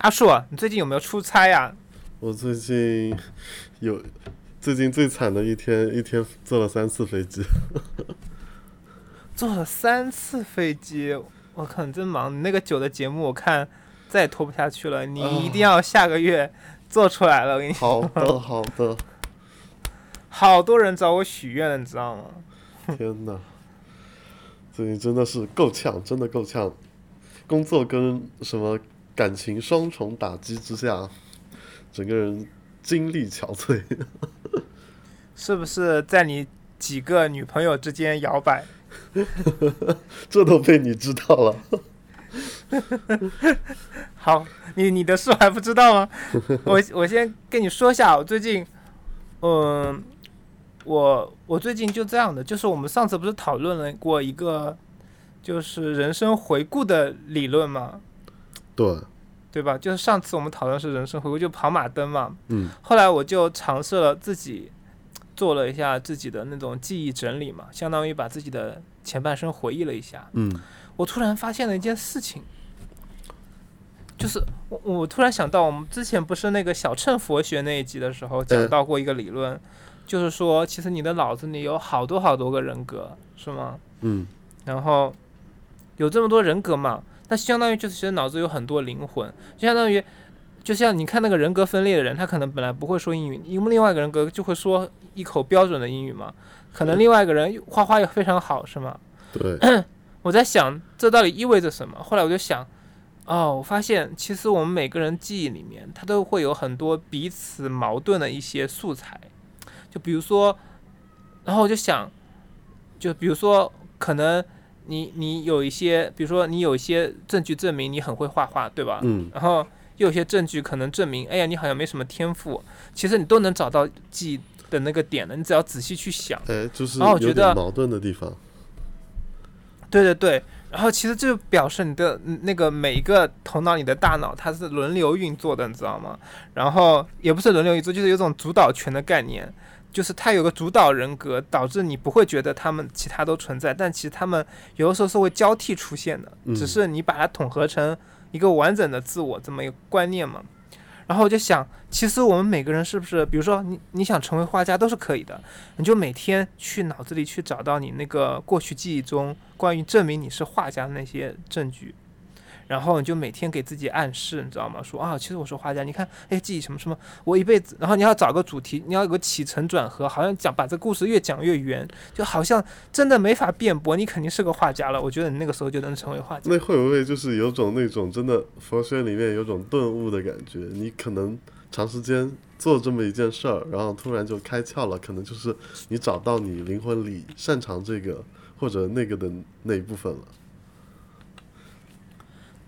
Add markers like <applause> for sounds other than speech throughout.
阿树，你最近有没有出差呀？我最近有，最近最惨的一天，一天坐了三次飞机。<laughs> 坐了三次飞机，我靠，你真忙！你那个酒的节目，我看再也拖不下去了，你一定要下个月做出来了。我跟你好的，好的。<laughs> 好多人找我许愿了，你知道吗？<laughs> 天哪，最近真的是够呛，真的够呛。工作跟什么感情双重打击之下，整个人精力憔悴。<laughs> 是不是在你几个女朋友之间摇摆？<laughs> 这都被你知道了。<laughs> 好，你你的事还不知道吗？我我先跟你说一下，我最近，嗯，我我最近就这样的，就是我们上次不是讨论了过一个，就是人生回顾的理论嘛？对，对吧？就是上次我们讨论是人生回顾，就跑马灯嘛。嗯。后来我就尝试了自己。做了一下自己的那种记忆整理嘛，相当于把自己的前半生回忆了一下。嗯，我突然发现了一件事情，就是我我突然想到，我们之前不是那个小乘佛学那一集的时候讲到过一个理论，就是说其实你的脑子里有好多好多个人格，是吗？嗯，然后有这么多人格嘛，那相当于就是其实脑子有很多灵魂，就相当于。就像你看那个人格分裂的人，他可能本来不会说英语，因为另外一个人格就会说一口标准的英语嘛。可能另外一个人画画又非常好，是吗？对。<clears throat> 我在想这到底意味着什么？后来我就想，哦，我发现其实我们每个人记忆里面，他都会有很多彼此矛盾的一些素材。就比如说，然后我就想，就比如说，可能你你有一些，比如说你有一些证据证明你很会画画，对吧？嗯。然后。又有些证据可能证明，哎呀，你好像没什么天赋。其实你都能找到记忆的那个点的，你只要仔细去想。哎，就是然后我觉得矛盾的地方。对对对，然后其实就表示你的那个每一个头脑里的大脑，它是轮流运作的，你知道吗？然后也不是轮流运作，就是有种主导权的概念，就是他有个主导人格，导致你不会觉得他们其他都存在，但其实他们有的时候是会交替出现的，只是你把它统合成。一个完整的自我这么一个观念嘛，然后我就想，其实我们每个人是不是，比如说你你想成为画家都是可以的，你就每天去脑子里去找到你那个过去记忆中关于证明你是画家的那些证据。然后你就每天给自己暗示，你知道吗？说啊，其实我是画家，你看，哎，自己什么什么，我一辈子。然后你要找个主题，你要有个起承转合，好像讲把这故事越讲越圆，就好像真的没法辩驳，你肯定是个画家了。我觉得你那个时候就能成为画家。那会不会就是有种那种真的佛学里面有种顿悟的感觉？你可能长时间做这么一件事儿，然后突然就开窍了，可能就是你找到你灵魂里擅长这个或者那个的那一部分了。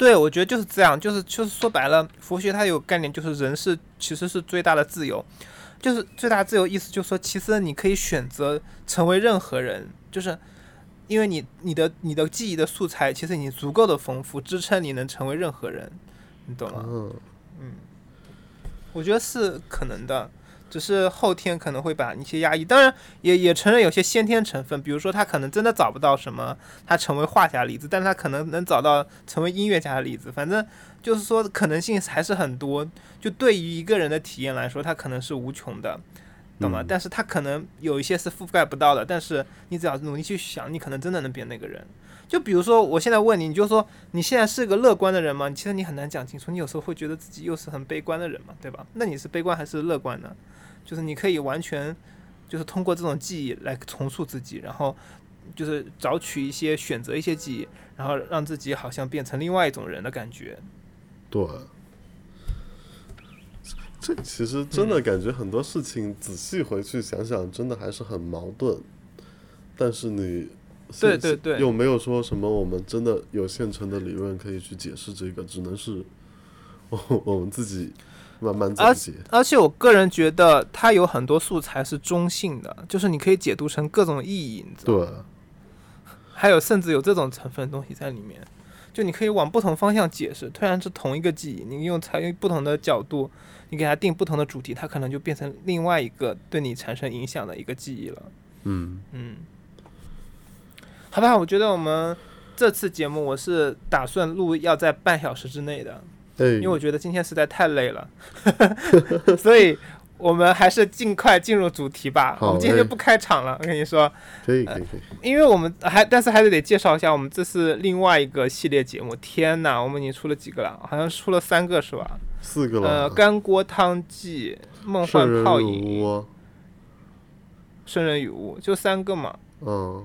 对，我觉得就是这样，就是就是说白了，佛学它有概念，就是人是其实是最大的自由，就是最大自由意思就是说，其实你可以选择成为任何人，就是因为你你的你的记忆的素材其实已经足够的丰富，支撑你能成为任何人，你懂吗？嗯，我觉得是可能的。只是后天可能会把一些压抑，当然也也承认有些先天成分，比如说他可能真的找不到什么他成为画家的例子，但他可能能找到成为音乐家的例子。反正就是说可能性还是很多。就对于一个人的体验来说，他可能是无穷的，懂吗？但是他可能有一些是覆盖不到的。但是你只要努力去想，你可能真的能变那个人。就比如说我现在问你，你就说你现在是个乐观的人吗？其实你很难讲清楚，你有时候会觉得自己又是很悲观的人嘛，对吧？那你是悲观还是乐观呢？就是你可以完全，就是通过这种记忆来重塑自己，然后就是找取一些选择一些记忆，然后让自己好像变成另外一种人的感觉。对，这其实真的感觉很多事情仔细回去想想，真的还是很矛盾。但是你对对对，又没有说什么我们真的有现成的理论可以去解释这个，只能是我 <laughs> 我们自己。慢慢而而且我个人觉得它有很多素材是中性的，就是你可以解读成各种意义，你知道吗？还有甚至有这种成分东西在里面，就你可以往不同方向解释。突然是同一个记忆，你用采用不同的角度，你给它定不同的主题，它可能就变成另外一个对你产生影响的一个记忆了。嗯嗯，好吧，我觉得我们这次节目我是打算录要在半小时之内的。哎因为，我觉得今天实在太累了，<laughs> 所以我们还是尽快进入主题吧。我们今天就不开场了，我跟你说，可以可以可以，因为我们还但是还是得介绍一下，我们这是另外一个系列节目。天哪，我们已经出了几个了？好像出了三个是吧？四个呃，干锅汤记、梦幻泡影、窝，圣人与物，就三个嘛。嗯，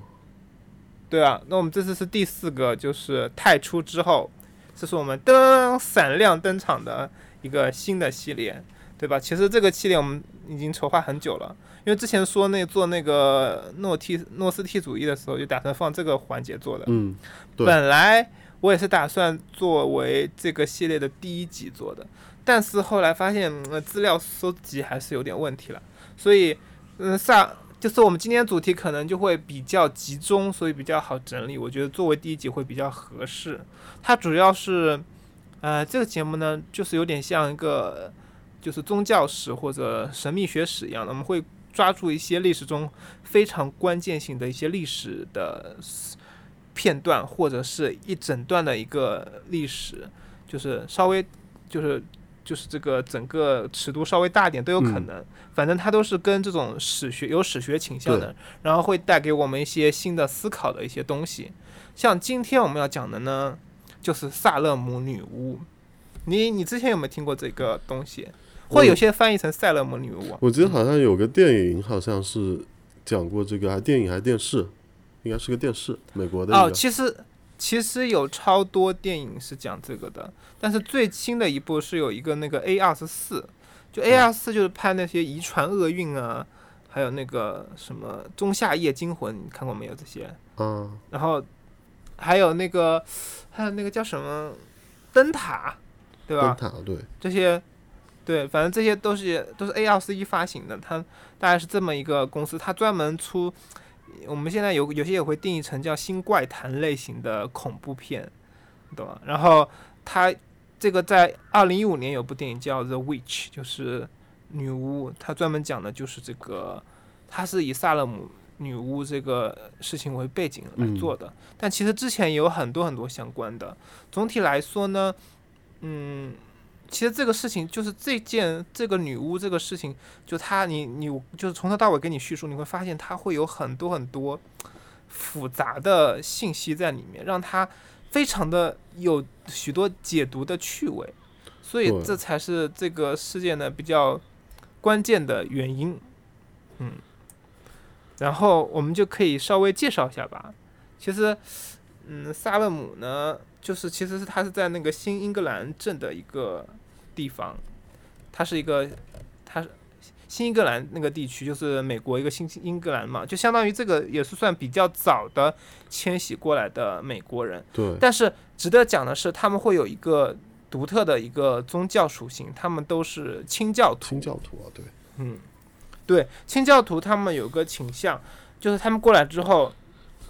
对啊，那我们这次是第四个，就是太初之后，这是我们噔闪亮登场的一个新的系列，对吧？其实这个系列我们已经筹划很久了，因为之前说那做那个诺替诺斯替主义的时候，就打算放这个环节做的。嗯，对本来我也是打算作为这个系列的第一集做的，但是后来发现、嗯、资料搜集还是有点问题了，所以嗯萨就是我们今天主题可能就会比较集中，所以比较好整理。我觉得作为第一集会比较合适。它主要是呃这个节目呢，就是有点像一个就是宗教史或者神秘学史一样的，我们会抓住一些历史中非常关键性的一些历史的片段，或者是一整段的一个历史，就是稍微就是就是这个整个尺度稍微大一点都有可能。反正它都是跟这种史学有史学倾向的，然后会带给我们一些新的思考的一些东西。像今天我们要讲的呢，就是萨勒姆女巫。你你之前有没有听过这个东西？或者有些翻译成塞勒姆女巫啊？我记得好像有个电影，好像是讲过这个，还电影还电视，应该是个电视，美国的哦，其实其实有超多电影是讲这个的，但是最新的一部是有一个那个 A 二十四，就 A 二四就是拍那些遗传厄运啊，还有那个什么仲夏夜惊魂，你看过没有这些？嗯，然后还有那个还有那个叫什么灯塔，对吧？灯塔对，这些，对，反正这些都是都是 A 二四一发行的，它大概是这么一个公司，它专门出，我们现在有有些也会定义成叫新怪谈类型的恐怖片，你懂吗？然后它这个在二零一五年有部电影叫《The Witch》，就是女巫，它专门讲的就是这个，它是以萨勒姆女巫这个事情为背景来做的，但其实之前也有很多很多相关的。总体来说呢，嗯，其实这个事情就是这件这个女巫这个事情，就她你你就是从头到尾给你叙述，你会发现它会有很多很多复杂的信息在里面，让它非常的有许多解读的趣味，所以这才是这个事件的比较关键的原因。嗯，然后我们就可以稍微介绍一下吧。其实，嗯，萨勒姆呢，就是其实是他是在那个新英格兰镇的一个地方，它是一个，它是新英格兰那个地区，就是美国一个新英格兰嘛，就相当于这个也是算比较早的迁徙过来的美国人。对，但是值得讲的是，他们会有一个独特的一个宗教属性，他们都是清教徒。清教徒啊，对，嗯，对，清教徒他们有个倾向，就是他们过来之后，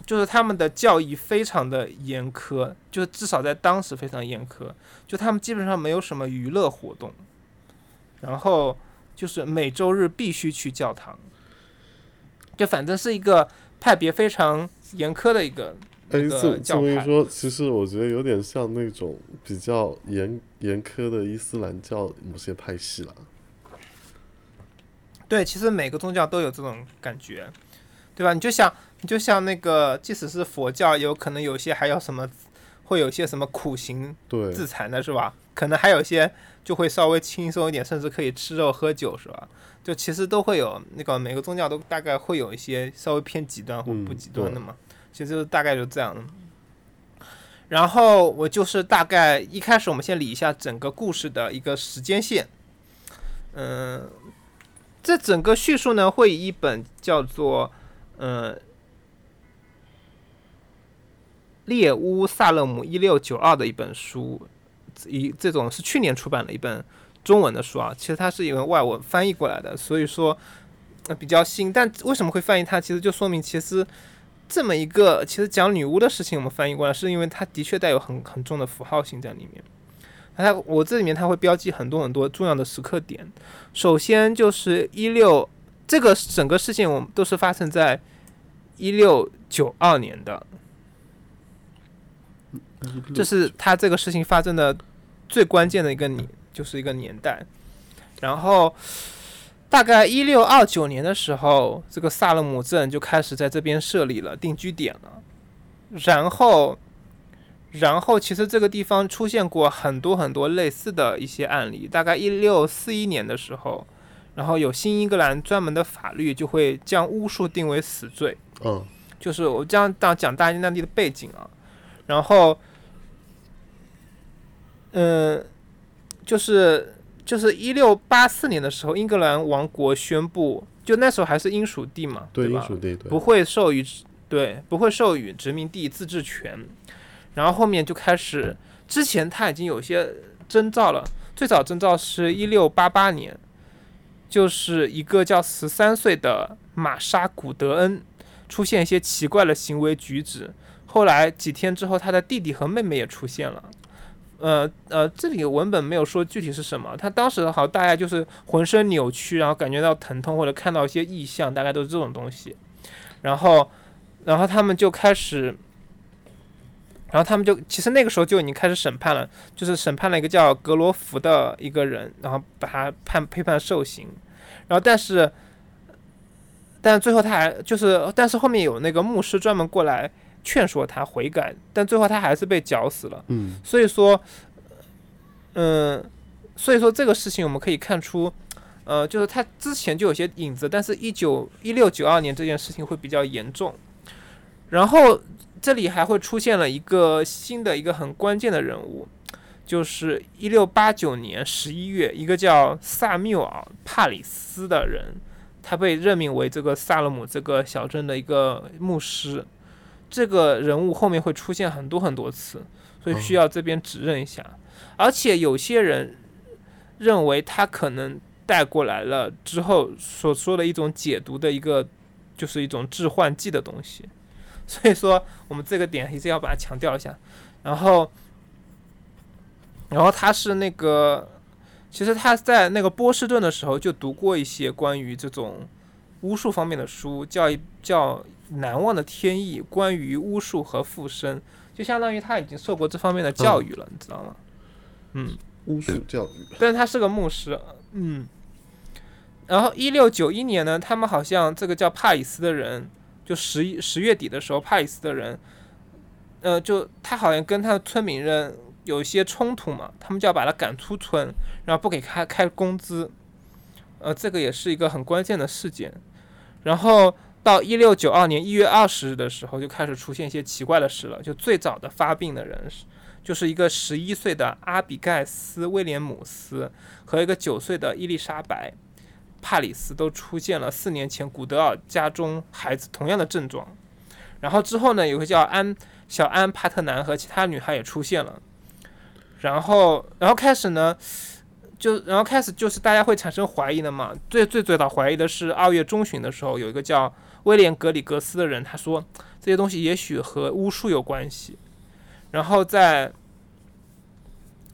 就是他们的教义非常的严苛，就是至少在当时非常严苛，就他们基本上没有什么娱乐活动，然后就是每周日必须去教堂，就反正是一个派别非常严苛的一个哎，那个这这么一说，其实我觉得有点像那种比较严严苛的伊斯兰教某些派系了。对，其实每个宗教都有这种感觉，对吧？你就像你就像那个，即使是佛教，有可能有些还有什么，会有些什么苦行对，自残的，是吧？可能还有些就会稍微轻松一点，甚至可以吃肉喝酒，是吧？就其实都会有那个每个宗教都大概会有一些稍微偏极端或不嗯极端的对嘛，其实就大概就这样的。然后我就是大概一开始我们先理一下整个故事的一个时间线，嗯、这整个叙述呢会以一本叫做呃猎巫萨勒姆一六九二的一本书，一这种是去年出版的一本中文的书啊，其实它是一本外文翻译过来的，所以说呃比较新。但为什么会翻译它？其实就说明其实这么一个其实讲女巫的事情，我们翻译过来是因为它的确带有很很重的符号性在里面。它我这里面它会标记很多很多重要的时刻点。首先就是一六这个整个事件，我们都是发生在一六九二年的，这是他这个事情发生的最关键的一个年，就是一个年代。然后大概一六二九年的时候，这个萨勒姆镇就开始在这边设立了定居点了。然后，然后其实这个地方出现过很多很多类似的一些案例。大概一六四一年的时候，然后有新英格兰专门的法律就会将巫术定为死罪。嗯就是我这样讲讲大英那地的背景啊，然后，嗯，就是就是一六八四年的时候，英格兰王国宣布，就那时候还是英属地嘛，对，英吧？属地对不会授予对不会授予殖民地自治权，然后后面就开始，之前他已经有些征兆了，最早征兆是一六八八年，就是一个叫十三岁的玛莎古德恩。出现一些奇怪的行为举止，后来几天之后，他的弟弟和妹妹也出现了。呃呃，这里文本没有说具体是什么，他当时好像大概就是浑身扭曲，然后感觉到疼痛或者看到一些异象，大概都是这种东西。然后，然后他们就开始，然后他们就其实那个时候就已经开始审判了，就是审判了一个叫格罗弗的一个人，然后把他判被判受刑。然后但是。但最后他还就是，但是后面有那个牧师专门过来劝说他悔改，但最后他还是被绞死了。嗯，所以说，嗯，所以说这个事情我们可以看出，呃，就是他之前就有些影子，但是一九一六九二年这件事情会比较严重。然后这里还会出现了一个新的一个很关键的人物，就是一六八九年十一月，一个叫萨缪尔帕里斯的人。他被任命为这个萨勒姆这个小镇的一个牧师，这个人物后面会出现很多很多次，所以需要这边指认一下。而且有些人认为他可能带过来了之后所说的一种解读的一个，就是一种致幻剂的东西。<laughs> 所以说我们这个点还是要把它强调一下。然后，然后他是那个。其实他在那个波士顿的时候就读过一些关于这种巫术方面的书，叫一叫《难忘的天意》，关于巫术和附身，就相当于他已经受过这方面的教育了，你知道吗？嗯，巫术教育。但是他是个牧师，嗯。然后一六九一年呢，他们好像这个叫帕里斯的人，就十一十月底的时候，帕里斯的人，呃，就他好像跟他的村民人。有一些冲突嘛，他们就要把他赶出村，然后不给开开工资，呃，这个也是一个很关键的事件。然后到一六九二年一月二十日的时候，就开始出现一些奇怪的事了。就最早的发病的人是，就是一个十一岁的阿比盖斯威廉姆斯和一个九岁的伊丽莎白帕里斯都出现了四年前古德尔家中孩子同样的症状。然后之后呢，有个叫安小安帕特南和其他女孩也出现了。然后，然后开始呢，就然后开始就是大家会产生怀疑的嘛。最最最早怀疑的是二月中旬的时候，有一个叫威廉格里格斯的人，他说这些东西也许和巫术有关系。然后在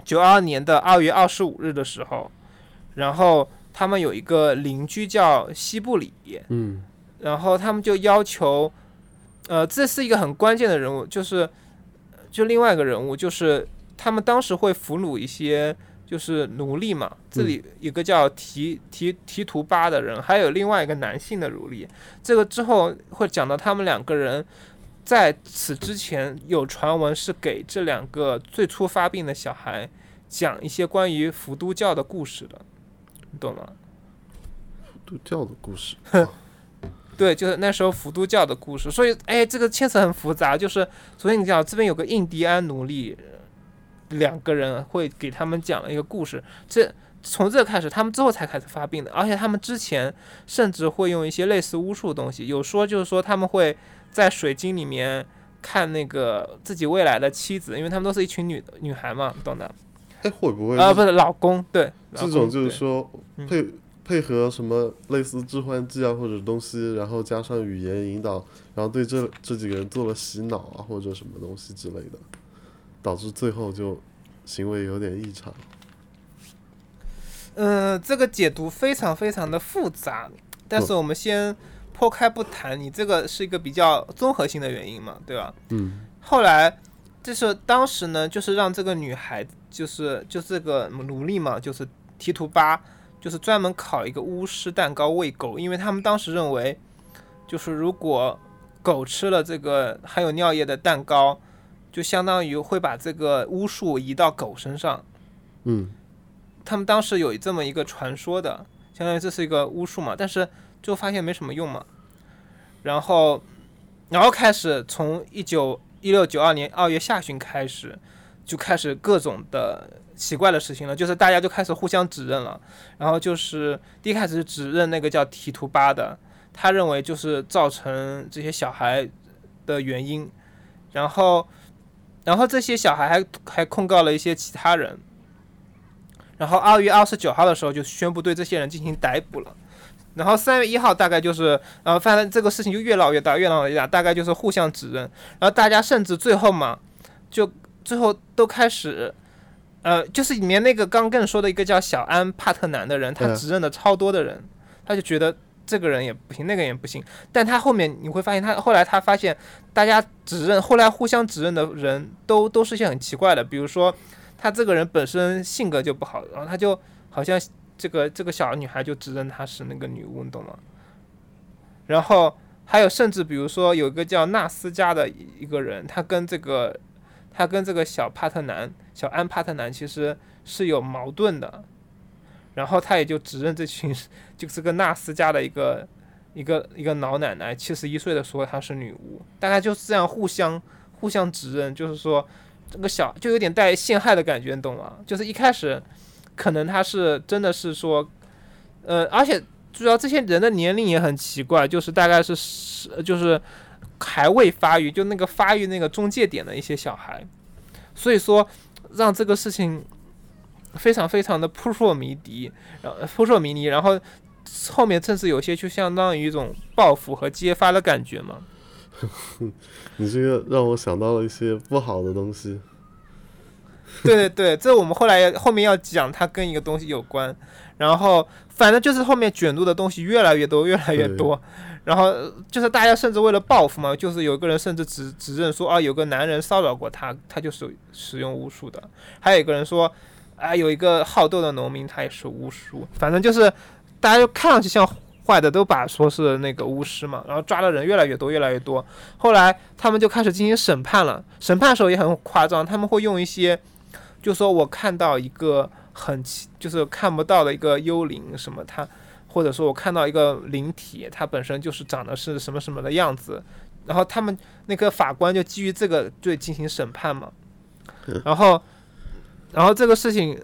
九二年的二月二十五日的时候，然后他们有一个邻居叫西布里，嗯，然后他们就要求，呃，这是一个很关键的人物，就是就另外一个人物就是。他们当时会俘虏一些就是奴隶嘛，这里一个叫提提提图巴的人，还有另外一个男性的奴隶。这个之后会讲到他们两个人在此之前有传闻是给这两个最初发病的小孩讲一些关于伏都教的故事的，你懂吗？伏都教的故事，<laughs> 对，就是那时候伏都教的故事。所以，哎，这个牵扯很复杂。就是所以你讲这边有个印第安奴隶。两个人会给他们讲了一个故事，这从这开始，他们之后才开始发病的，而且他们之前甚至会用一些类似巫术的东西，有说就是说他们会在水晶里面看那个自己未来的妻子，因为他们都是一群女女孩嘛，懂的。哎，会不会啊？不是老公，对，这种就是说配配合什么类似致幻剂啊或者东西，然后加上语言引导，然后对这这几个人做了洗脑啊或者什么东西之类的。导致最后就行为有点异常。嗯，这个解读非常非常的复杂，但是我们先抛开不谈。你这个是一个比较综合性的原因嘛，对吧？嗯。后来，就是当时呢，就是让这个女孩，就是就这个奴隶嘛，就是提图巴，就是专门烤一个巫师蛋糕喂狗，因为他们当时认为，就是如果狗吃了这个含有尿液的蛋糕，就相当于会把这个巫术移到狗身上。嗯他们当时有这么一个传说的，相当于这是一个巫术嘛，但是最后发现没什么用嘛。然后，然后开始从一九一六九二年二月下旬开始，就开始各种的奇怪的事情了，就是大家就开始互相指认了。然后就是第一开始指认那个叫提图巴的，他认为就是造成这些小孩的原因。然后，然后这些小孩还还控告了一些其他人。然后二月二十九号的时候就宣布对这些人进行逮捕了。然后三月一号大概就是，呃，反正这个事情就越闹越大，越闹越大，大概就是互相指认。然后大家甚至最后嘛，就最后都开始，呃，就是里面那个刚跟你说的一个叫小安帕特南的人，他嗯指认的超多的人，他就觉得这个人也不行，那个人也不行。但他后面你会发现，他后来他发现大家指认，后来互相指认的人都都是些很奇怪的，比如说他这个人本身性格就不好，然后他就好像这个这个小女孩就指认他是那个女巫，你懂吗？然后还有甚至比如说有一个叫纳斯加的一个人，他跟这个他跟这个小帕特南小安帕特南其实是有矛盾的，然后他也就指认这群 <laughs> 就是个纳斯家的一个一个一个老奶奶，七十一岁的说她是女巫，大概就是这样互相互相指认，就是说这个小就有点带陷害的感觉，你懂吗？就是一开始可能他是真的是说，呃，而且主要这些人的年龄也很奇怪，就是大概是十，就是还未发育，就那个发育那个中介点的一些小孩，所以说让这个事情非常非常的扑朔迷离，然后扑朔迷离，然后后面甚至有些就相当于一种报复和揭发的感觉嘛。<laughs> 你这个让我想到了一些不好的东西。对对对，这我们后来后面要讲，它跟一个东西有关，然后反正就是后面卷入的东西越来越多，越来越多，然后呃就是大家甚至为了报复嘛，就是有个人甚至指指认说啊，有个男人骚扰过他，他就是使用巫术的，还有一个人说啊，有一个好斗的农民他也是巫术，反正就是大家就看上去像坏的都把说是那个巫师嘛，然后抓的人越来越多，越来越多，后来他们就开始进行审判了，审判的时候也很夸张，他们会用一些。就说我看到一个很，就是看不到的一个幽灵什么，他或者说我看到一个灵体，它本身就是长得是什么什么的样子，然后他们那个法官就基于这个罪进行审判嘛，然后，然后这个事情，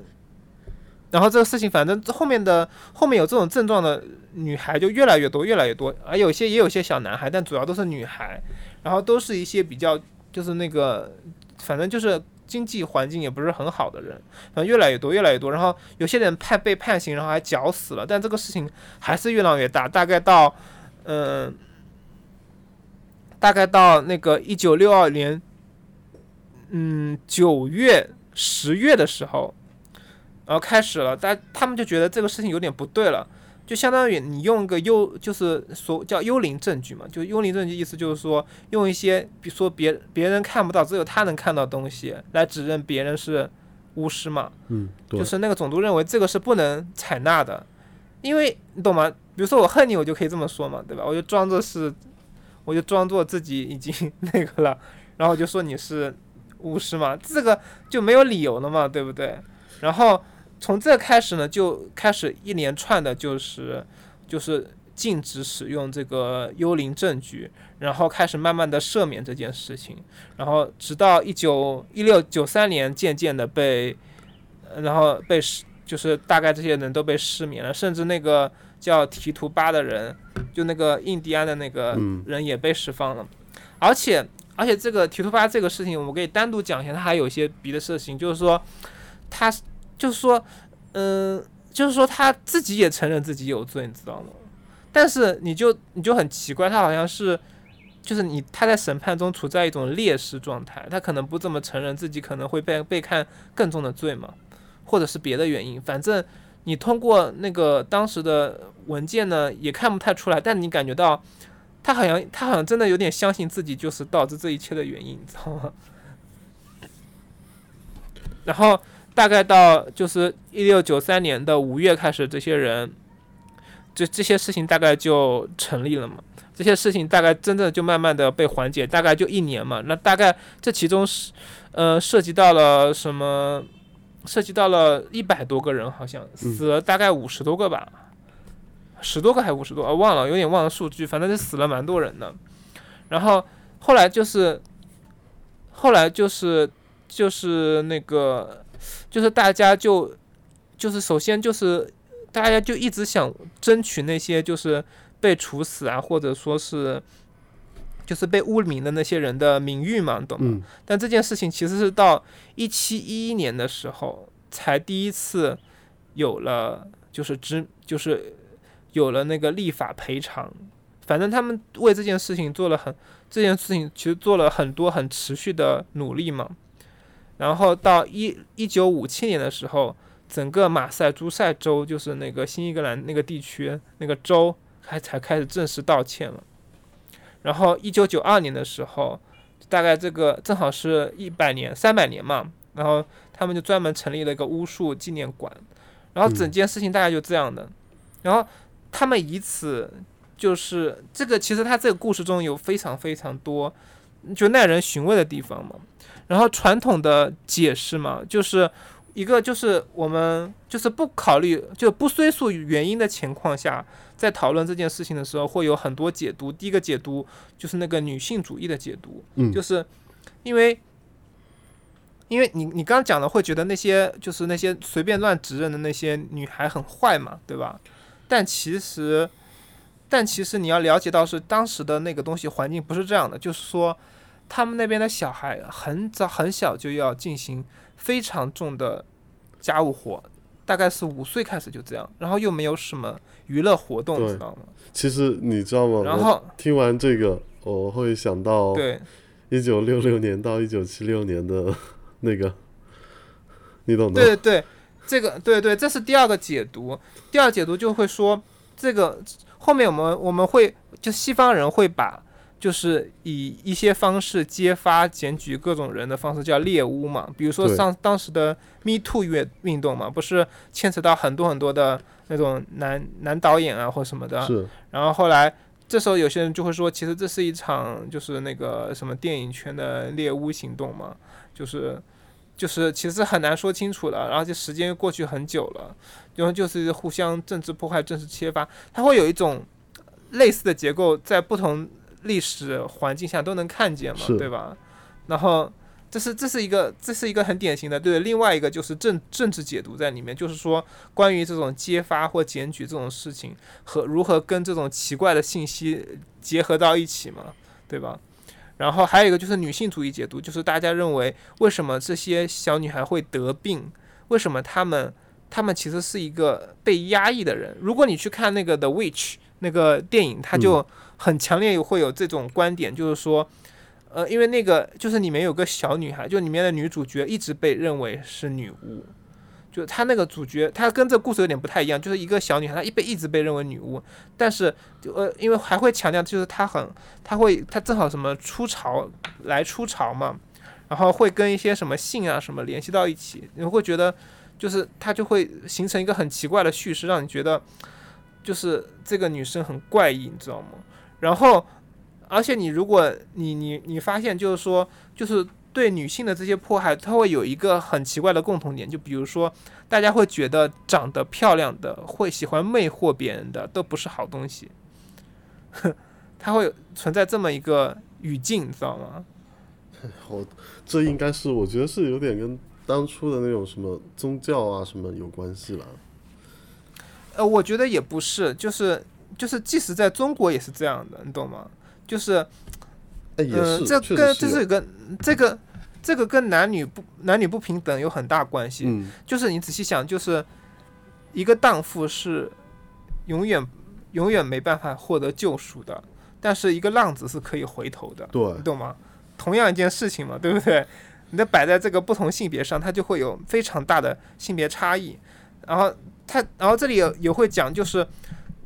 然后这个事情反正后面的后面有这种症状的女孩就越来越多，越来越多，而有些也有些小男孩，但主要都是女孩，然后都是一些比较就是那个，反正就是。经济环境也不是很好的人，反正越来越多，越来越多。然后有些人判被判刑，然后还绞死了。但这个事情还是越闹越大，大概到，嗯、大概到那个一九六二年，嗯，九月、十月的时候，然后开始了，大他们就觉得这个事情有点不对了。就相当于你用个幽，就是所叫幽灵证据嘛，就幽灵证据意思就是说用一些，比如说别别人看不到，只有他能看到的东西来指认别人是巫师嘛，嗯，就，是那个总督认为这个是不能采纳的，因为你懂吗？比如说我恨你，我就可以这么说嘛，对吧？我就装作是，我就装作自己已经 <laughs> 那个了，然后我就说你是巫师嘛，这个就没有理由了嘛，对不对？然后。从这开始呢，就开始一连串的，就是就是禁止使用这个幽灵证据，然后开始慢慢的赦免这件事情，然后直到一九一六九三年，渐渐的被，呃然后被释，就是大概这些人都被赦免了，甚至那个叫提图巴的人，就那个印第安的那个嗯人也被释放了，而且而且这个提图巴这个事情，我们可以单独讲一下，他还有一些别的事情，就是说他。就是说，嗯，就是说他自己也承认自己有罪，你知道吗？但是你就你就很奇怪，他好像是，就是你他在审判中处在一种劣势状态，他可能不这么承认自己可能会被被看更重的罪嘛，或者是别的原因，反正你通过那个当时的文件呢也看不太出来，但你感觉到他好像他好像真的有点相信自己就是导致这一切的原因，你知道吗？<laughs> 然后。大概到就是一六九三年的五月开始，这些人，这这些事情大概就成立了嘛。这些事情大概真的就慢慢的被缓解，大概就一年嘛。那大概这其中是，呃，涉及到了什么？涉及到了一百多个人，好像死了大概五十多个吧，十多个还五十多，啊，忘了，有点忘了数据，反正就死了蛮多人的。然后后来就是，后来就是就是那个，就是大家就就是首先就是大家就一直想争取那些就是被处死啊，或者说是就是被污名的那些人的名誉嘛，懂吗？但这件事情其实是到一七一一年的时候才第一次有了，就是知就是。有了那个立法赔偿，反正他们为这件事情做了很这件事情其实做了很多很持续的努力嘛。然后到一一九五七年的时候，整个马赛诸塞州就是那个新英格兰那个地区那个州还才开始正式道歉了。然后一九九二年的时候，大概这个正好是一百年三百年嘛，然后他们就专门成立了一个巫术纪念馆。然后整件事情大概就这样的，然后。他们以此就是这个，其实他这个故事中有非常非常多就耐人寻味的地方嘛。然后传统的解释嘛，就是一个就是我们就是不考虑就不追溯原因的情况下，在讨论这件事情的时候，会有很多解读。第一个解读就是那个女性主义的解读，就是因为因为你你刚刚讲的会觉得那些就是那些随便乱指认的那些女孩很坏嘛，对吧？但其实，但其实你要了解到是当时的那个东西环境不是这样的，就是说，他们那边的小孩很早很小就要进行非常重的家务活，大概是五岁开始就这样，然后又没有什么娱乐活动，知道吗？其实你知道吗？然后听完这个，我会想到对一九六六年到一九七六年的那个，你懂的。对对对。这个对对，这是第二个解读。第二解读就会说，这个后面我们我们会就西方人会把就是以一些方式揭发检举各种人的方式叫猎巫嘛，比如说上当时的 Me Too 运运动嘛，不是牵扯到很多很多的那种男男导演啊或什么的。是。然后后来这时候有些人就会说，其实这是一场就是那个什么电影圈的猎巫行动嘛，就是。就是其实很难说清楚的，然后就时间又过去很久了，然后就是互相政治破坏、政治揭发，它会有一种类似的结构，在不同历史环境下都能看见嘛，对吧？然后这是这是一个这是一个很典型的，对。另外一个就是政政治解读在里面，就是说关于这种揭发或检举这种事情和如何跟这种奇怪的信息结合到一起嘛，对吧？然后还有一个就是女性主义解读，就是大家认为为什么这些小女孩会得病？为什么她们她们其实是一个被压抑的人？如果你去看那个《The Witch》那个电影，它就很强烈会有这种观点，就是说，呃，因为那个就是里面有个小女孩，就里面的女主角一直被认为是女巫。就他那个主角，他跟这故事有点不太一样，就是一个小女孩，她一被一直被认为女巫，但是就呃，因为还会强调，就是她很，她会，她正好什么出巢来出巢嘛，然后会跟一些什么性啊什么联系到一起，你会觉得，就是她就会形成一个很奇怪的叙事，让你觉得，就是这个女生很怪异，你知道吗？然后，而且你如果你你你发现，就是说，就是。对女性的这些迫害，它会有一个很奇怪的共同点，就比如说，大家会觉得长得漂亮的、会喜欢魅惑别人的都不是好东西，它会存在这么一个语境，你知道吗？<laughs> 我这应该是我觉得是有点跟当初的那种什么宗教啊什么有关系了。呃，我觉得也不是，就是就是，即使在中国也是这样的，你懂吗？就是。嗯，这跟这是跟这个这个跟男女不男女不平等有很大关系。嗯，就是你仔细想，就是一个荡妇是永远永远没办法获得救赎的，但是一个浪子是可以回头的。对，你懂吗？同样一件事情嘛，对不对？你的摆在这个不同性别上，它就会有非常大的性别差异。然后他，然后这里也也会讲，就是。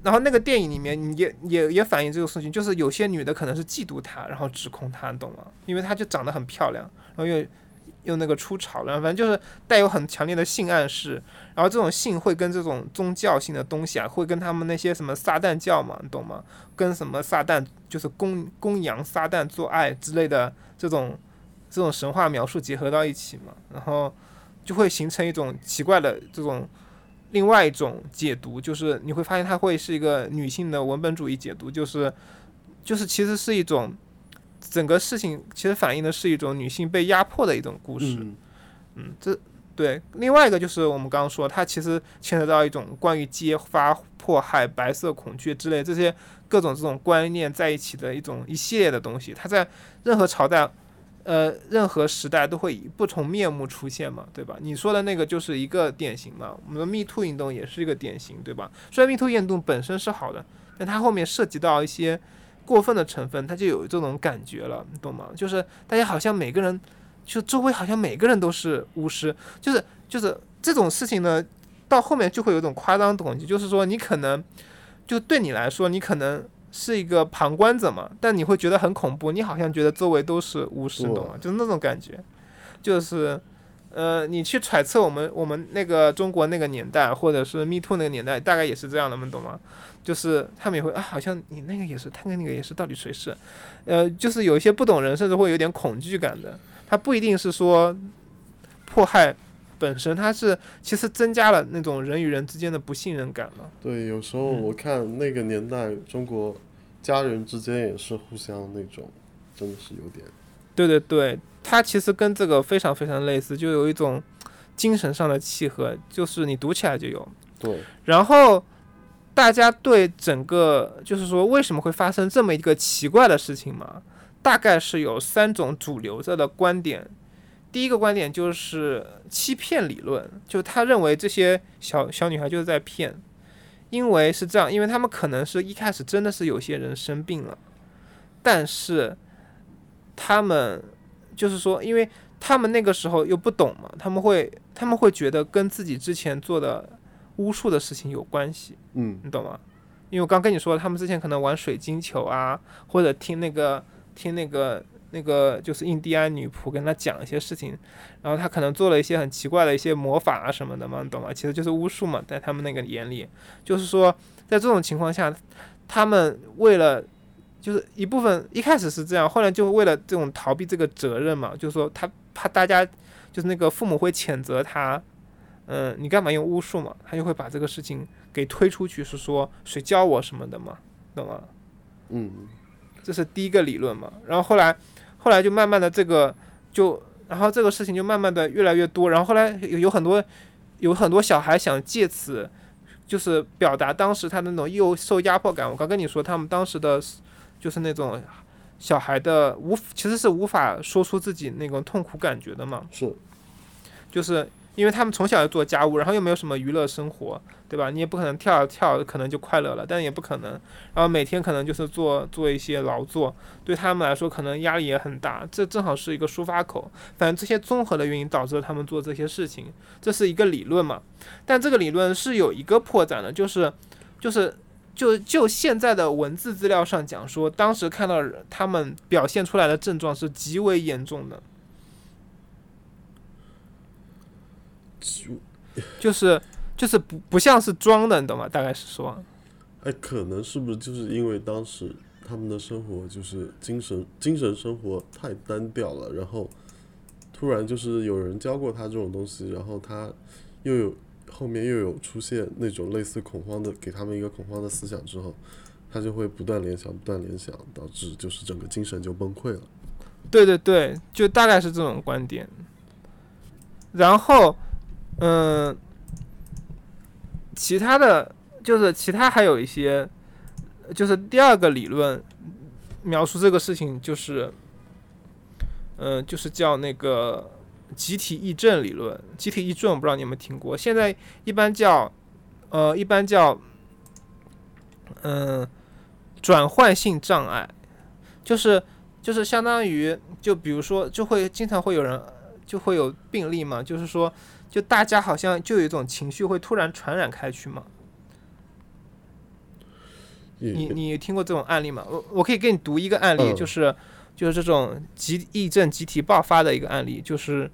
然后那个电影里面也也也反映这个事情，就是有些女的可能是嫉妒他，然后指控他，懂吗？因为他就长得很漂亮，然后又又那个出潮了，反正就是带有很强烈的性暗示。然后这种性会跟这种宗教性的东西啊，会跟他们那些什么撒旦教嘛，你懂吗？跟什么撒旦就是供供养撒旦做爱之类的这种这种神话描述结合到一起嘛，然后就会形成一种奇怪的这种另外一种解读，就是你会发现它会是一个女性的文本主义解读，就是就是其实是一种整个事情其实反映的是一种女性被压迫的一种故事，嗯嗯，这对，另外一个就是我们刚刚说，它其实牵扯到一种关于揭发、迫害、白色恐惧之类这些各种这种观念在一起的一种一系列的东西。它在任何朝代、呃任何时代都会以不同面目出现嘛，对吧？你说的那个就是一个典型嘛，我们的 Me Too 运动也是一个典型，对吧？虽然 Me Too 运动本身是好的，但它后面涉及到一些过分的成分，它就有这种感觉了，你懂吗？就是大家好像每个人。就周围好像每个人都是巫师，就是就是这种事情呢，到后面就会有一种夸张的东西，就是说你可能就对你来说，你可能是一个旁观者嘛，但你会觉得很恐怖，你好像觉得周围都是巫师，懂吗？就是那种感觉，就是呃，你去揣测我们我们那个中国那个年代，或者是 Me Too 那个年代，大概也是这样的，们懂吗？就是他们也会啊，好像你那个也是，他跟那个也是，到底谁是？呃，就是有一些不懂人，甚至会有点恐惧感的。他不一定是说迫害本身，它是其实增加了那种人与人之间的不信任感了。对，有时候我看那个年代，中国家人之间也是互相那种，真的是有点。对对对，它其实跟这个非常非常类似，就有一种精神上的契合，就是你读起来就有。对。然后大家对整个就是说为什么会发生这么一个奇怪的事情嘛？大概是有三种主流着的观点，第一个观点就是欺骗理论，就他认为这些小小女孩就是在骗，因为是这样，因为他们可能是一开始真的是有些人生病了，但是他们就是说，因为他们那个时候又不懂嘛，他们会他们会觉得跟自己之前做的巫术的事情有关系，嗯，你懂吗？因为我刚跟你说，他们之前可能玩水晶球啊，或者听那个。听那个那个就是印第安女仆跟他讲一些事情，然后他可能做了一些很奇怪的一些魔法啊什么的嘛，你懂吗？其实就是巫术嘛，在他们那个眼里，就是说在这种情况下，他们为了就是一部分一开始是这样，后来就为了这种逃避这个责任嘛，就是说他怕大家就是那个父母会谴责他，嗯，你干嘛用巫术嘛？他就会把这个事情给推出去，是说谁教我什么的嘛，懂吗？嗯。这是第一个理论嘛，然后后来，后来就慢慢的这个就，然后这个事情就慢慢的越来越多，然后后来有有很多，有很多小孩想借此，就是表达当时他那种又受压迫感。我刚跟你说，他们当时的，就是那种小孩的无其实是无法说出自己那种痛苦感觉的嘛，是，就是因为他们从小要做家务，然后又没有什么娱乐生活。对吧？你也不可能跳啊跳，可能就快乐了，但也不可能。然后每天可能就是做做一些劳作，对他们来说可能压力也很大。这正好是一个抒发口。反正这些综合的原因导致了他们做这些事情，这是一个理论嘛？但这个理论是有一个破绽的，就是就是就就现在的文字资料上讲说，当时看到他们表现出来的症状是极为严重的，就是。就是不不像是装的，你懂吗？大概是说，哎，可能是不是就是因为当时他们的生活就是精神精神生活太单调了，然后突然就是有人教过他这种东西，然后他又有后面又有出现那种类似恐慌的，给他们一个恐慌的思想之后，他就会不断联想，不断联想，导致就是整个精神就崩溃了。对对对，就大概是这种观点。然后，嗯。其他的就是其他还有一些，就是第二个理论描述这个事情，就是，嗯，就是叫那个集体癔症理论。集体癔症我不知道你有没有听过，现在一般叫，呃，一般叫，嗯，转换性障碍，就是就是相当于，就比如说，就会经常会有人就会有病例嘛，就是说。就大家好像就有一种情绪会突然传染开去嘛？你你听过这种案例吗？我我可以给你读一个案例，就是就是这种集疫症集体爆发的一个案例，就是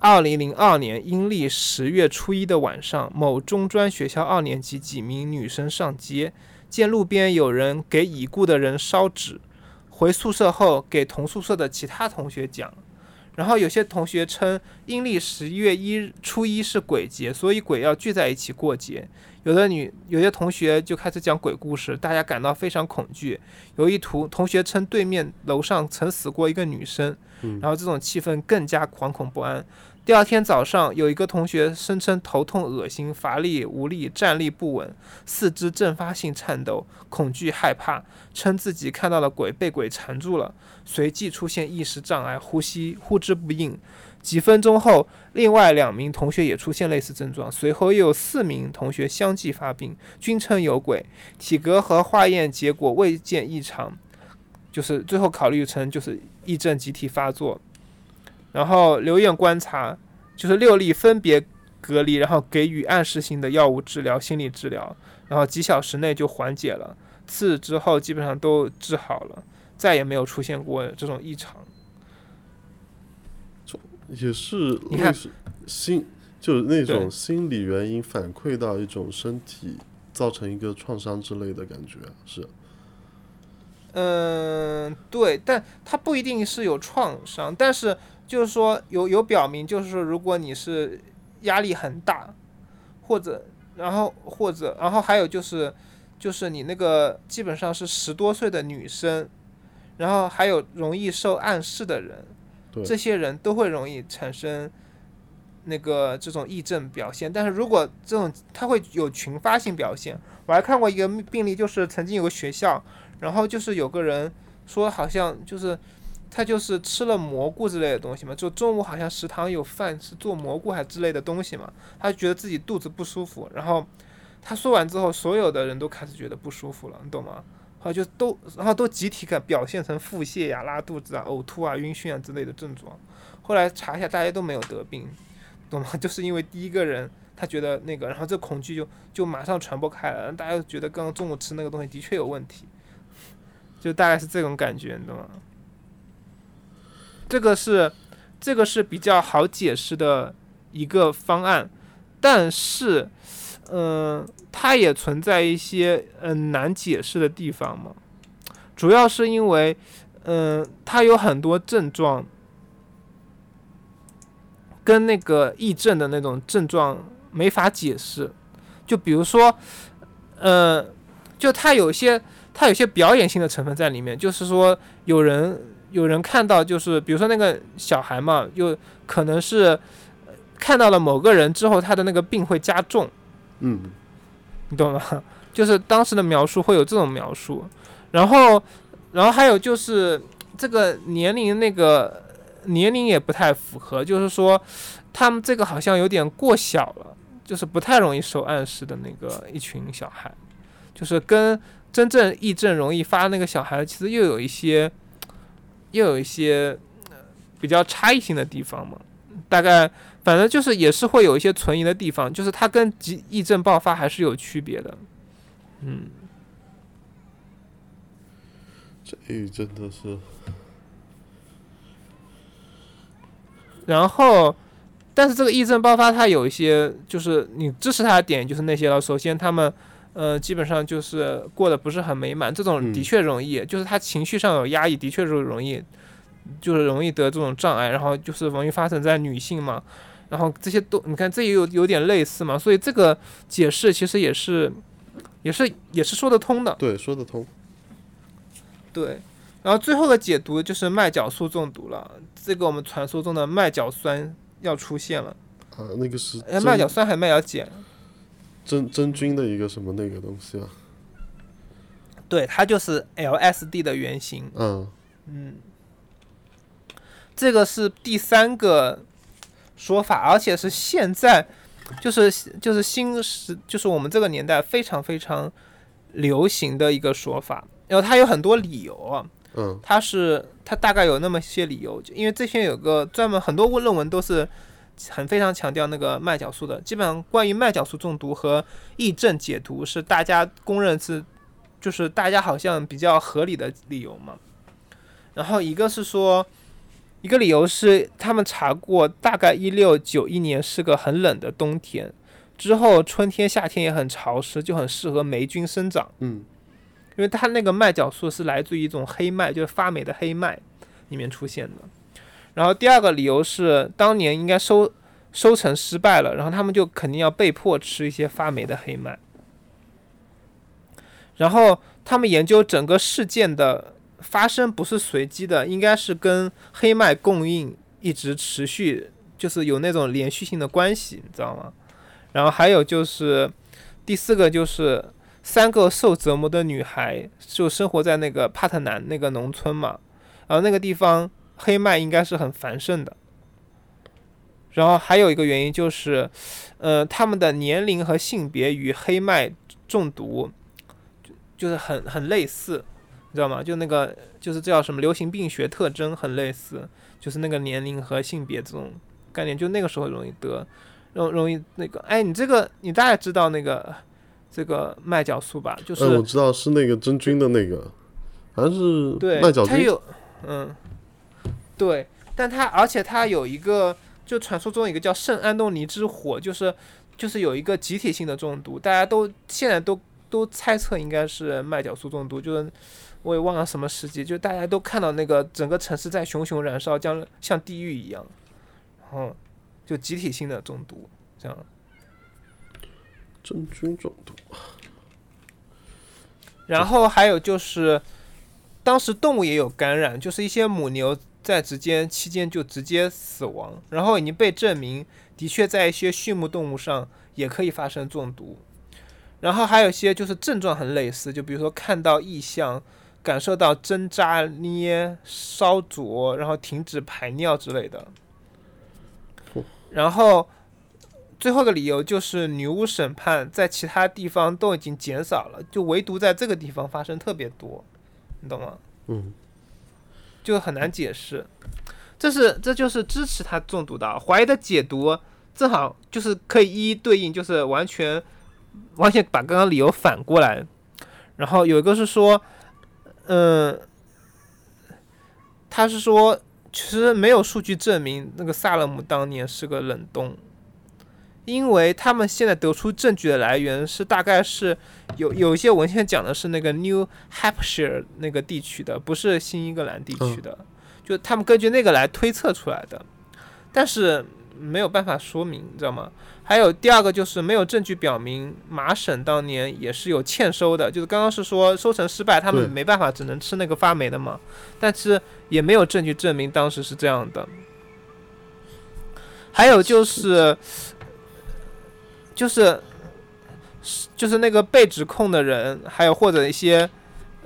二零零二年阴历十月初一的晚上，某中专学校二年级几名女生上街，见路边有人给已故的人烧纸，回宿舍后给同宿舍的其他同学讲。然后有些同学称阴历十一月一日初一是鬼节，所以鬼要聚在一起过节。有的女有些同学就开始讲鬼故事，大家感到非常恐惧。有一图同学称对面楼上曾死过一个女生，然后这种气氛更加惶恐不安。第二天早上，有一个同学声称头痛、恶心、乏力、无力、站立不稳、四肢阵发性颤抖、恐惧害怕，称自己看到了鬼，被鬼缠住了，随即出现意识障碍、呼吸呼之不应。几分钟后，另外两名同学也出现类似症状，随后又有四名同学相继发病，均称有鬼。体格和化验结果未见异常，就是最后考虑成就是癔症集体发作。然后留院观察，就是六例分别隔离，然后给予暗示性的药物治疗、心理治疗，然后几小时内就缓解了。次日之后基本上都治好了，再也没有出现过这种异常。也是你看类似心，就是那种心理原因反馈到一种身体，造成一个创伤之类的感觉，是嗯，对，但它不一定是有创伤，但是就是说有有表明，就是说如果你是压力很大，或者然后或者然后还有就是就是你那个基本上是十多岁的女生，然后还有容易受暗示的人，对这些人都会容易产生那个这种癔症表现。但是如果这种它会有群发性表现，我还看过一个病例，就是曾经有个学校。然后就是有个人说，好像就是他就是吃了蘑菇之类的东西嘛，就中午好像食堂有饭是做蘑菇还之类的东西嘛，他觉得自己肚子不舒服，然后他说完之后，所有的人都开始觉得不舒服了，你懂吗？后就都然后都集体感表现成腹泻呀、拉肚子啊、呕吐啊、晕眩啊之类的症状。后来查一下，大家都没有得病，懂吗？<laughs> 就是因为第一个人他觉得那个，然后这恐惧就就马上传播开了，大家就觉得刚刚中午吃那个东西的确有问题。就大概是这种感觉，你懂吗？这个是这个是比较好解释的一个方案，但是，嗯、它也存在一些嗯、难解释的地方嘛。主要是因为，嗯、它有很多症状跟那个癔症的那种症状没法解释。就比如说，呃，就它有些它有些表演性的成分在里面，就是说有人有人看到，就是比如说那个小孩嘛，就可能是呃看到了某个人之后，他的那个病会加重，嗯，你懂吗？就是当时的描述会有这种描述，然后然后还有就是这个年龄那个年龄也不太符合，就是说他们这个好像有点过小了，就是不太容易受暗示的那个一群小孩，就是跟真正癔症容易发那个小孩，其实又有一些又有一些呃比较差异性的地方嘛。大概反正就是也是会有一些存疑的地方，就是它跟急疫症爆发还是有区别的。嗯，这真的是，然后，但是这个疫症爆发，它有一些就是你支持它的点就是那些了。首先，他们呃基本上就是过得不是很美满，这种的嗯确容易，就是他情绪上有压抑，的确是容易，就是容易得这种障碍，然后就是容易发生在女性嘛。然后这些都你看，这也有有点类似嘛，所以这个解释其实也是也是也是说得通的。对，说得通。对，然后最后的解读就是麦角素中毒了，这个我们传说中的麦角酸要出现了。啊，那个是哎，麦角酸还是麦角碱？真真菌的一个什么那个东西啊？对，它就是 LSD 的原型。嗯，嗯，这个是第三个说法，而且是现在就是就是新时就是我们这个年代非常非常流行的一个说法。然后它有很多理由啊，嗯，它是它大概有那么些理由，就因为这些有个专门很多论文都是很非常强调那个麦角素的，基本上关于麦角素中毒和癔症解毒是大家公认是就是大家好像比较合理的理由嘛。然后一个是说，一个理由是他们查过，大概一六九一年是个很冷的冬天，之后春天夏天也很潮湿，就很适合霉菌生长。嗯，因为它那个麦角素是来自于一种黑麦，就是发霉的黑麦里面出现的。然后第二个理由是，当年应该收收成失败了，然后他们就肯定要被迫吃一些发霉的黑麦。然后他们研究整个事件的发生不是随机的，应该是跟黑麦供应一直持续，就是有那种连续性的关系，你知道吗？然后还有就是第四个就是三个受折磨的女孩就生活在那个帕特南那个农村嘛，然后那个地方黑麦应该是很繁盛的。然后还有一个原因就是，呃，他们的年龄和性别与黑麦中毒就就是很很类似，你知道吗？就那个就是这叫什么流行病学特征很类似，就是那个年龄和性别这种概念，就那个时候容易得，容容易那个，哎，你这个你大概知道那个这个麦角素吧？就是、哎，我知道是那个真菌的那个，好像是对，麦角菌。它有，嗯，对，但它而且它有一个，就传说中有一个叫圣安东尼之火，就是就是有一个集体性的中毒，大家都现在都都猜测应该是麦角素中毒，就是我也忘了什么时机，就大家都看到那个整个城市在熊熊燃烧，像像地狱一样，然后就集体性的中毒，这样。真菌中毒。然后还有就是，当时动物也有感染，就是一些母牛在直间期间就直接死亡，然后已经被证明的确在一些畜牧动物上也可以发生中毒。然后还有一些就是症状很类似，就比如说看到异象、感受到针扎、捏、烧灼，然后停止排尿之类的。然后最后的理由就是女巫审判在其他地方都已经减少了，就唯独在这个地方发生特别多，你懂吗？嗯，就很难解释。这是这就是支持他中毒的，怀疑的解读正好就是可以一一对应，就是完全完全把刚刚理由反过来。然后有一个是说，嗯，他是说其实没有数据证明那个萨勒姆当年是个冷冻，因为他们现在得出证据的来源是大概是有有一些文献讲的是那个 New Hampshire 那个地区的，不是新英格兰地区的，就他们根据那个来推测出来的，但是没有办法说明，你知道吗？还有第二个就是没有证据表明麻省当年也是有欠收的，就是刚刚是说收成失败，他们没办法只能吃那个发霉的嘛，但是也没有证据证明当时是这样的。还有就是，就是就是那个被指控的人，还有或者一些，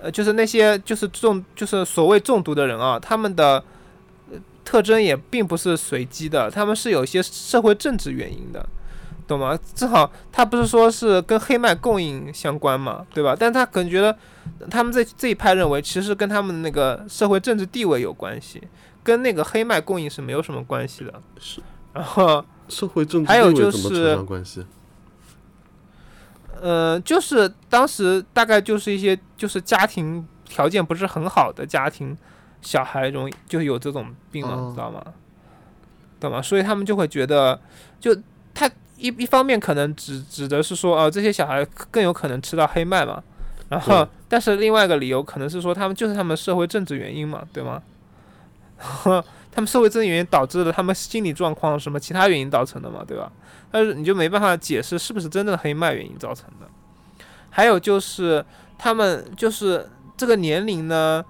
呃，就是那些就是中就是所谓中毒的人啊，他们的呃特征也并不是随机的，他们是有一些社会政治原因的，懂吗？正好他不是说是跟黑麦供应相关嘛，对吧？但他可能觉得他们这这一派认为，其实跟他们那个社会政治地位有关系，跟那个黑麦供应是没有什么关系的。是然后。社会政治还有就地位怎么关系？呃，就是当时大概就是一些就是家庭条件不是很好的家庭，小孩容易就有这种病知道吗？懂吗？所以他们就会觉得，就他一一方面可能指指的是说，哦、这些小孩更有可能吃到黑麦嘛，然后 <laughs> 但是另外一个理由可能是说他们就是他们社会政治原因嘛，对吗？<laughs> 他们社会政治原因导致了他们心理状况什么其他原因造成的嘛，对吧？但是你就没办法解释是不是真正的黑麦原因造成的。还有就是他们就是这个年龄呢，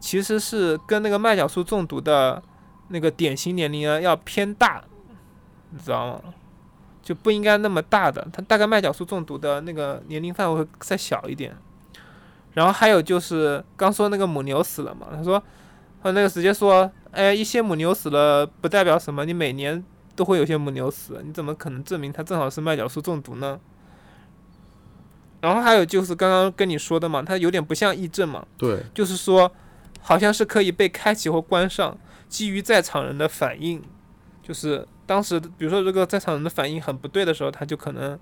其实是跟那个麦角素中毒的那个典型年龄呢要偏大，你知道吗？就不应该那么大的，它大概麦角素中毒的那个年龄范围会再小一点。然后还有就是刚说那个母牛死了嘛，他说，他那个直接说，哎，一些母牛死了不代表什么，你每年都会有些母牛死，你怎么可能证明它正好是麦角素中毒呢？然后还有就是刚刚跟你说的嘛，它有点不像癔症嘛，对，就是说好像是可以被开启或关上，基于在场人的反应，就是当时比如说这个在场人的反应很不对的时候，它就可能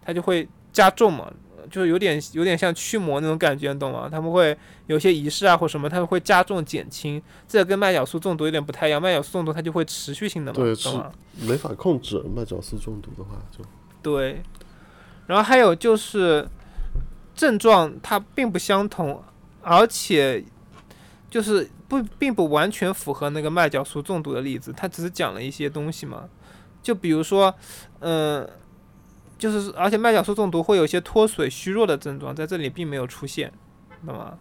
它就会加重嘛，就是有点有点像驱魔那种感觉，你懂吗？他们会有些仪式啊或什么，他们会加重减轻，这个跟麦角素中毒有点不太一样。麦角素中毒它就会持续性的嘛，对懂吗？没法控制麦角素中毒的话就对，然后还有就是症状它并不相同，而且就是不并不完全符合那个麦角素中毒的例子，它只是讲了一些东西嘛，就比如说，嗯、就是而且麦角素中毒会有些脱水、虚弱的症状，在这里并没有出现，懂吗？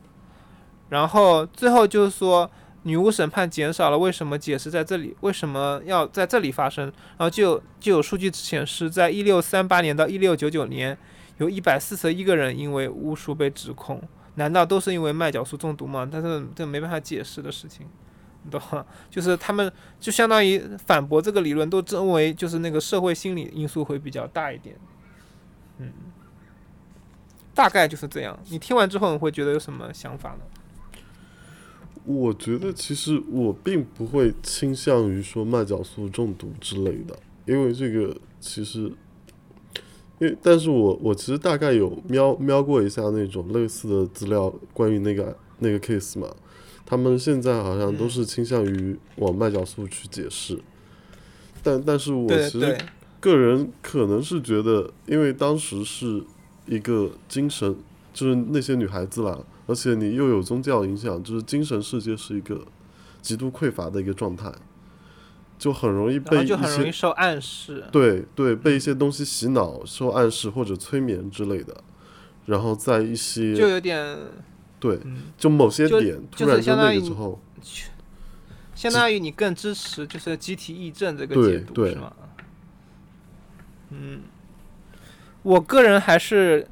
然后最后就是说。女巫审判减少了，为什么解释在这里？为什么要在这里发生？然后就有就有数据显示，在一六三八年到一六九九年，有一百四十一个人因为巫术被指控。难道都是因为麦角素中毒吗？但是这没办法解释的事情，你懂吗？就是他们就相当于反驳这个理论，都认为就是那个社会心理因素会比较大一点。嗯，大概就是这样。你听完之后，你会觉得有什么想法呢？我觉得其实我并不会倾向于说麦角素中毒之类的，因为这个其实，因为但是我我其实大概有瞄瞄过一下那种类似的资料，关于那个那个 case 嘛，他们现在好像都是倾向于往麦角素去解释，但但是我其实个人可能是觉得，因为当时是一个精神，就是那些女孩子啦，而且你又有宗教影响，就是精神世界是一个极度匮乏的一个状态，就很容易被就很容易些受暗示。对对被一些东西洗脑、受暗示或者催眠之类的，然后在一些就有点，对嗯，就某些点突然就那个之后，相当于你更支持就是集体议政这个对解读对是吗？嗯，我个人还是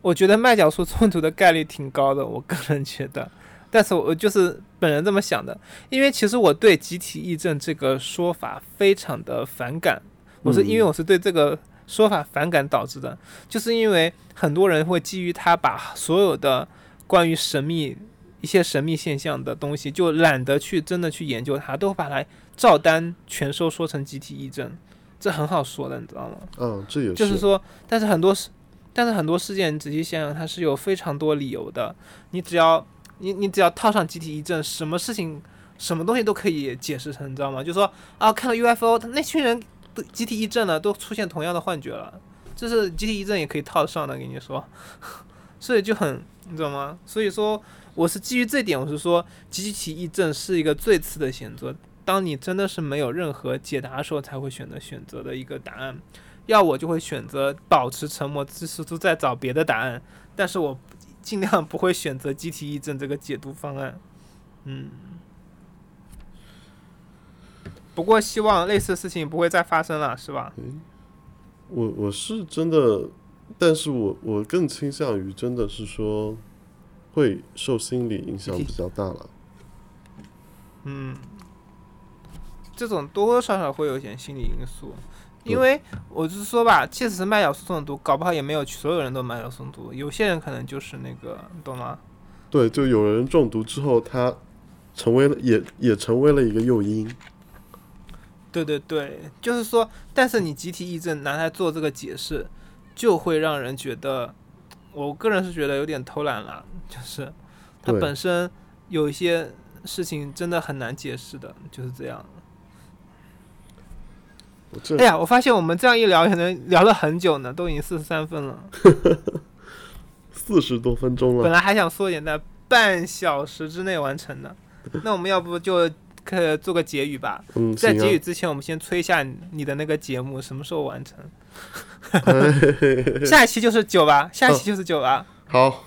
我觉得麦角素中毒的概率挺高的，我个人觉得，但是我就是本人这么想的，因为其实我对集体议政这个说法非常的反感，我是因为嗯我是对这个说法反感导致的，就是因为很多人会基于他把所有的关于神秘一些神秘现象的东西，就懒得去真的去研究它，都把它照单全收说成集体议政，这很好说的，你知道吗？嗯，这也是就是说，但是很多事，但是很多事件，你仔细想想，它是有非常多理由的。你只要你你只要套上集体议政，什么事情、什么东西都可以解释成，你知道吗？就说啊，看到 UFO，他那群人都集体议政了，都出现同样的幻觉了，这是集体议政也可以套上的，跟你说。<laughs> 所以就很，你知道吗？所以说，我是基于这点，我是说，集体议政是一个最次的选择。当你真的是没有任何解答的时候，才会选择选择的一个答案。要我就会选择保持沉默，试图再找别的答案，但是我尽量不会选择集体议政这个解读方案。嗯，不过希望类似的事情不会再发生了，是吧？我我是真的，但是我我更倾向于真的是说，会受心理影响比较大了。嗯，这种多多少少会有一点心理因素，因为我就是说吧，即使是麦角素中毒，搞不好也没有所有人都麦角素中毒，有些人可能就是那个，你懂吗？对，就有人中毒之后，他成为了也也成为了一个诱因。对对对，就是说，但是你集体议政拿来做这个解释，就会让人觉得，我个人是觉得有点偷懒了，就是它本身有一些事情真的很难解释的，就是这样。哎呀，我发现我们这样一聊，可能聊了很久呢，都已经四十三分了。<laughs> 四十多分钟了，本来还想缩减在半小时之内完成的，<laughs> 那我们要不就可做个结语吧？嗯，在结语之前，我们先催一下你的那个节目什么时候完成？<laughs> 下一期就是九吧，下一期就是九吧。好，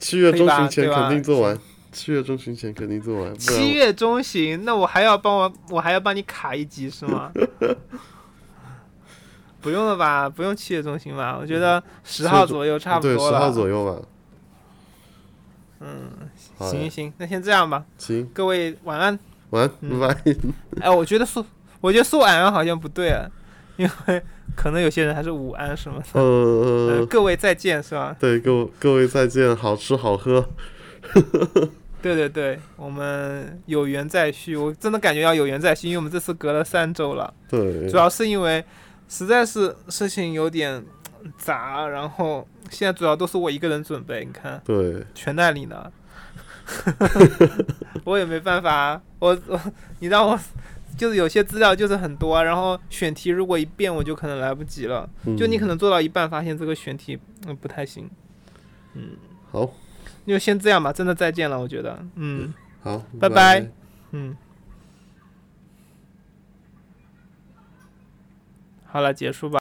七月中旬前肯定做完，七月中旬前肯定做完，七月中旬，那我还要帮我，我还要帮你卡一集是吗？<laughs> 不用了吧，不用七月中旬吧？我觉得十号左右差不对十多了。号左右吧。嗯，行行行，那先这样吧，行，各位晚安。晚安，嗯拜拜。<laughs> 哎，我觉得说，我觉得说晚安好像不对啊，因为可能有些人还是午安什么的。呃，呃，各位再见是吧？对，各各位再见，好吃好喝。对对对，我们有缘再续，我真的感觉要有缘再续，因为我们这次隔了三周了，对。主，要是因为实在是事情有点杂，然后现在主要都是我一个人准备，你看。对，全在你呢，<laughs> 我也没办法，我我你让我就是有些资料就是很多，然后选题如果一变我就可能来不及了，就你可能能做到一半发现这个选题嗯不太行，嗯。好，就先这样吧，真的再见了，我觉得，嗯。好，拜。拜拜。嗯，好了，结束吧。